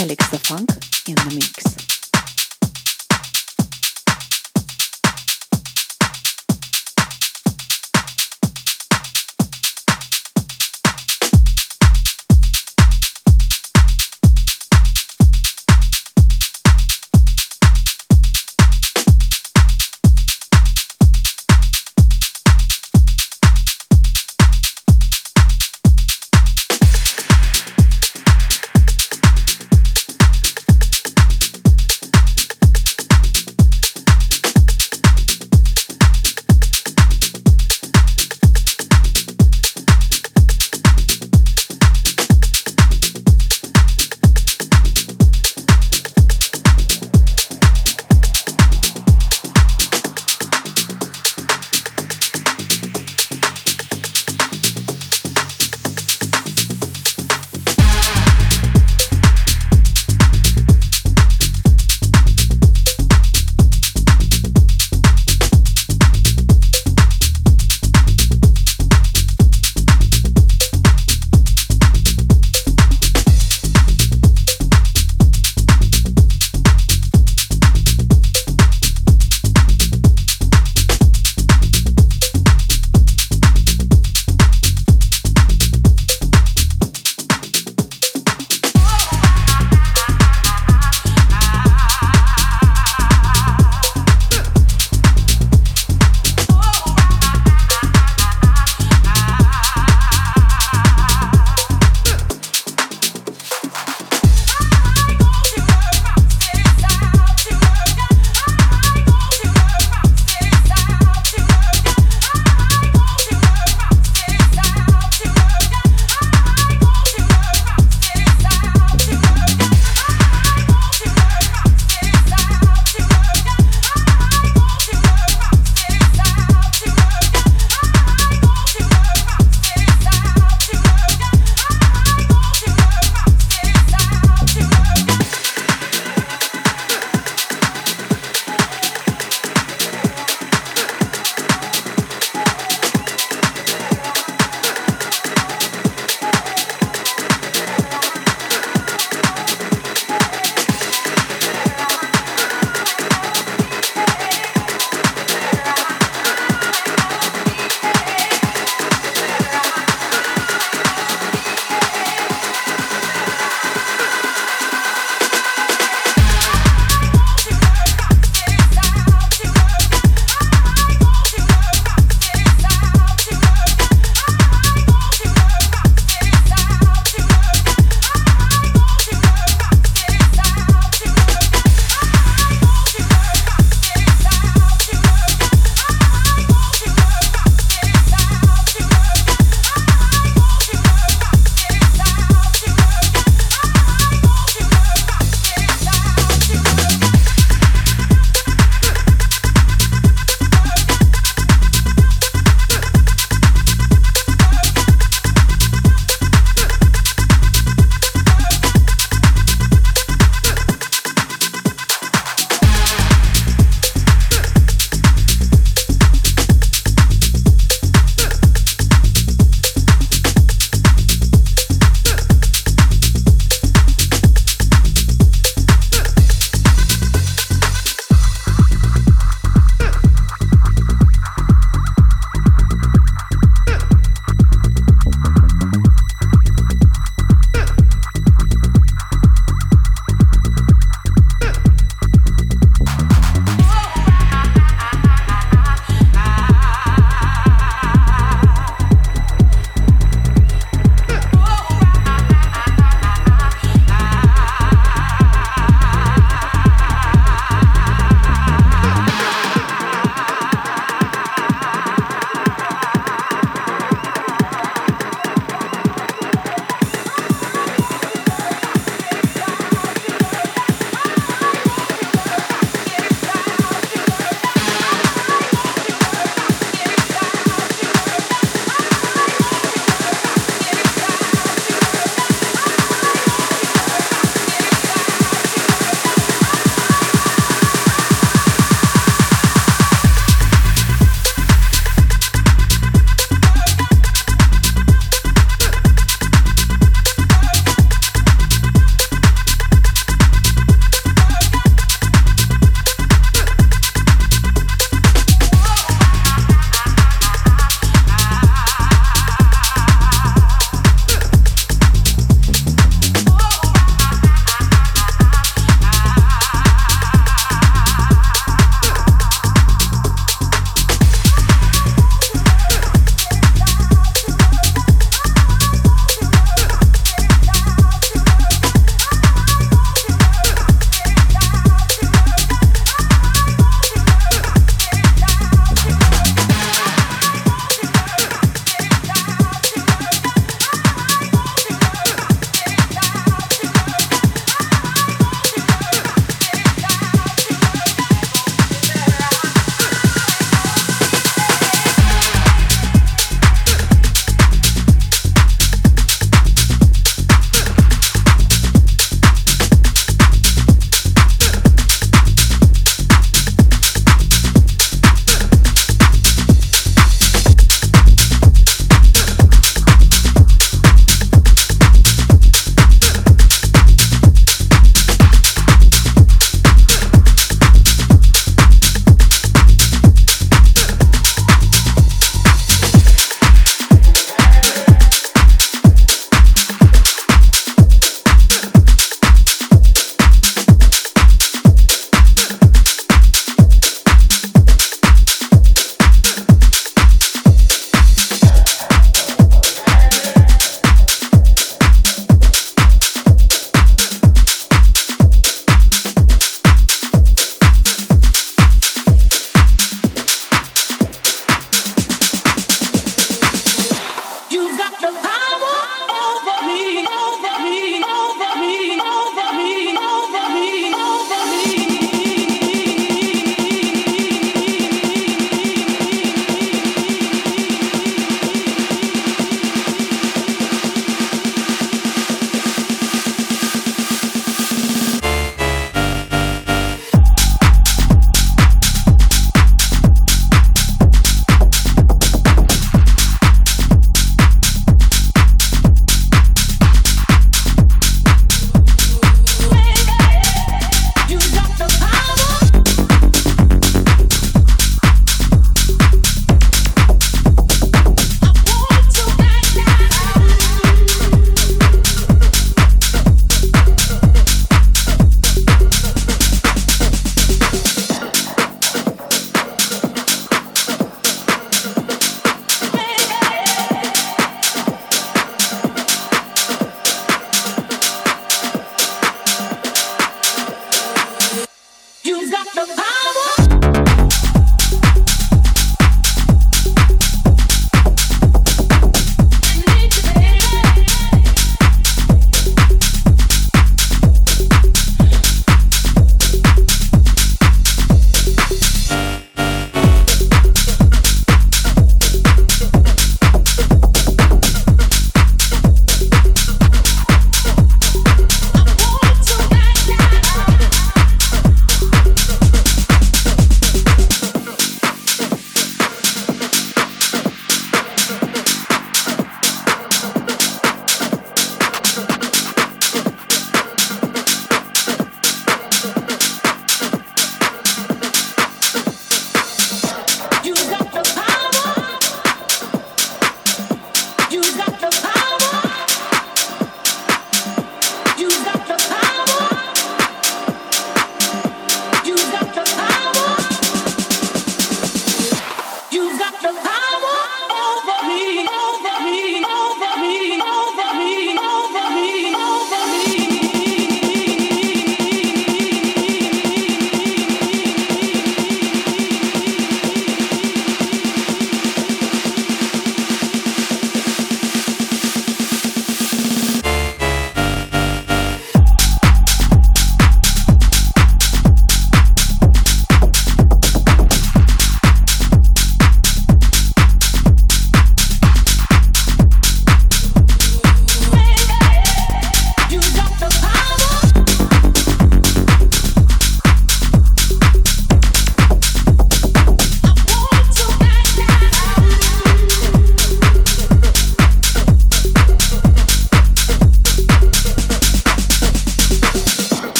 The Funk in the mix.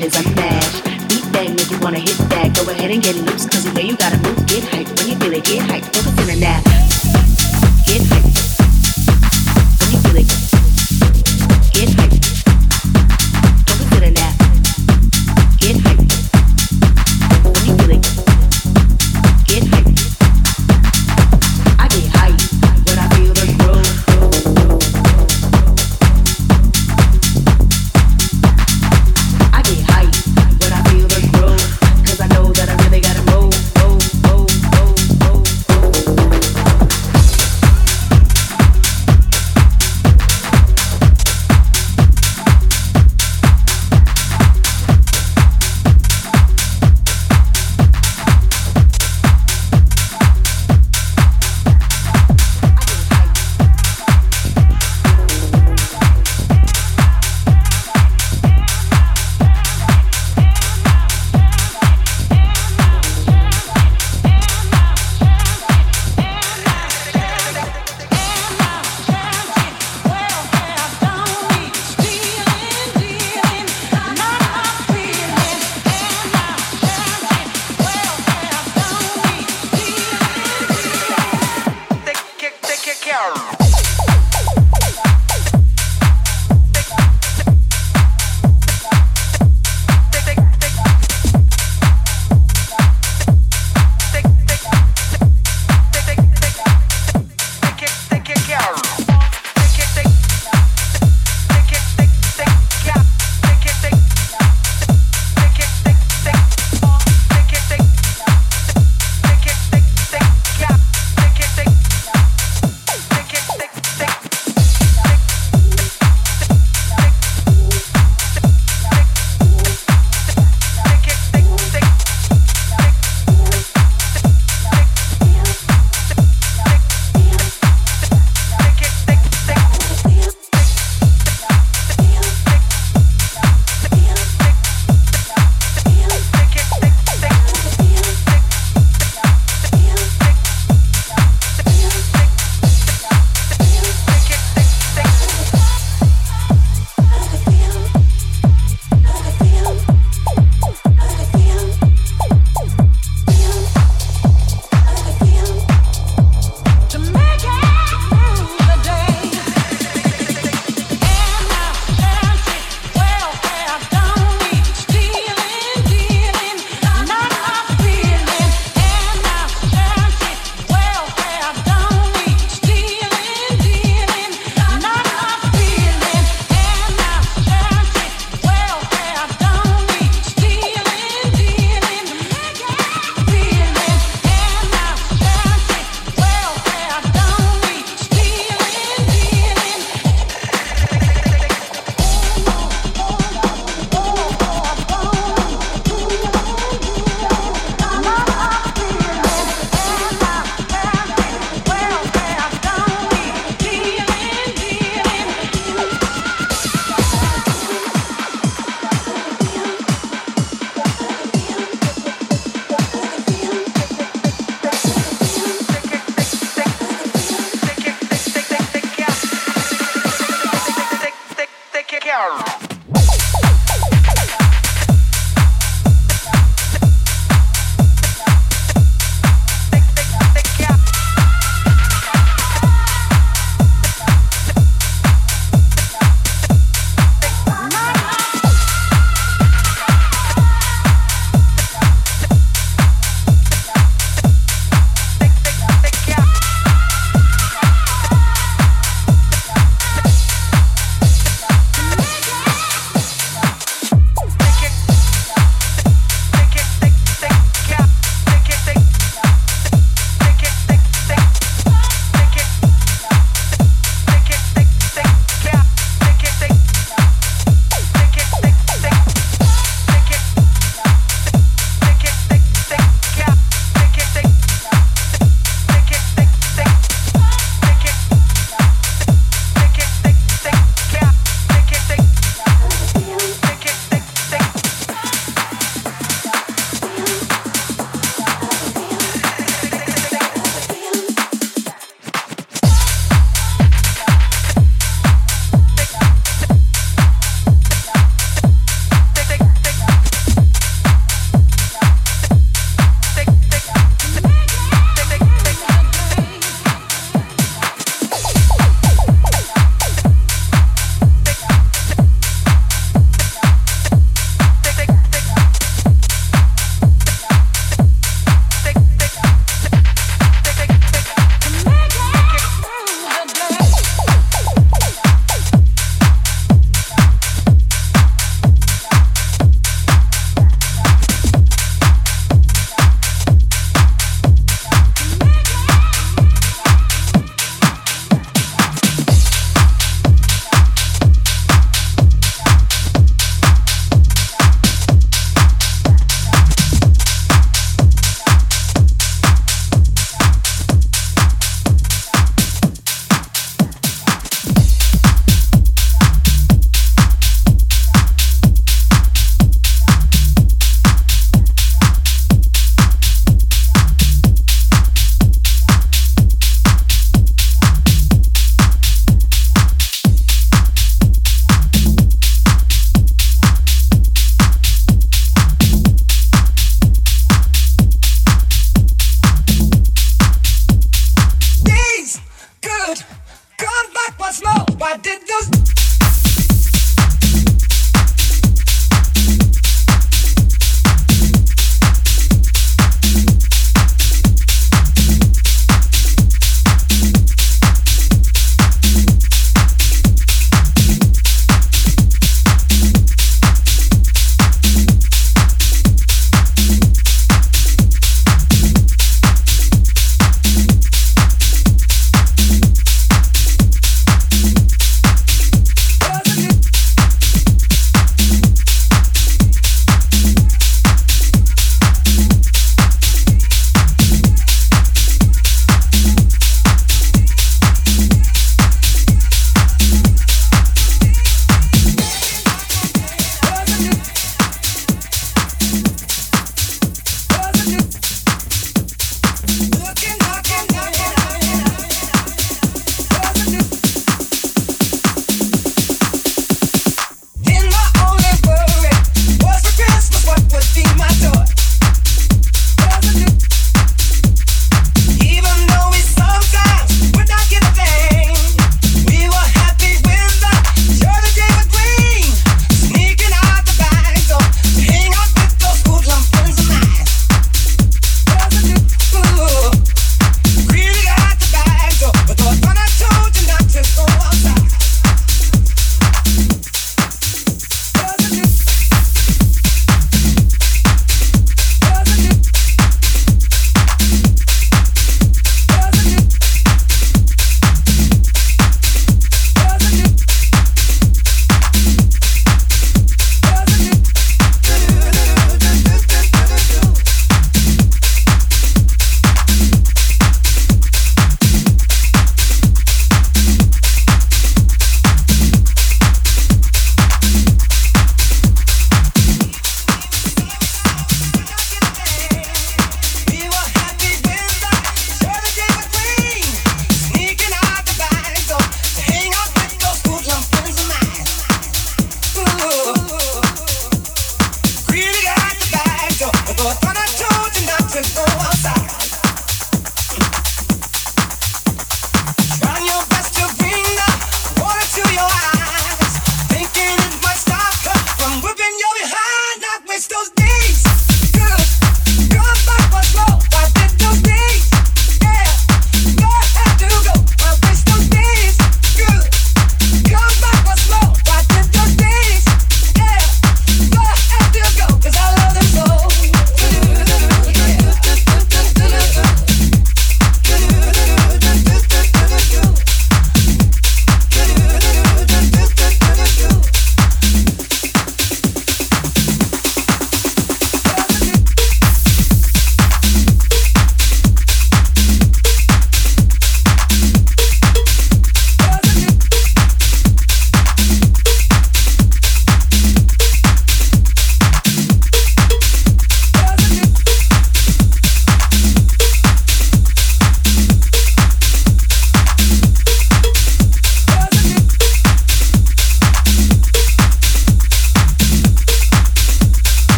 it is, a mash. Beat bag, if you wanna hit that. Go ahead and get loose, cause the way you gotta move, get hype. When you feel it, get hype.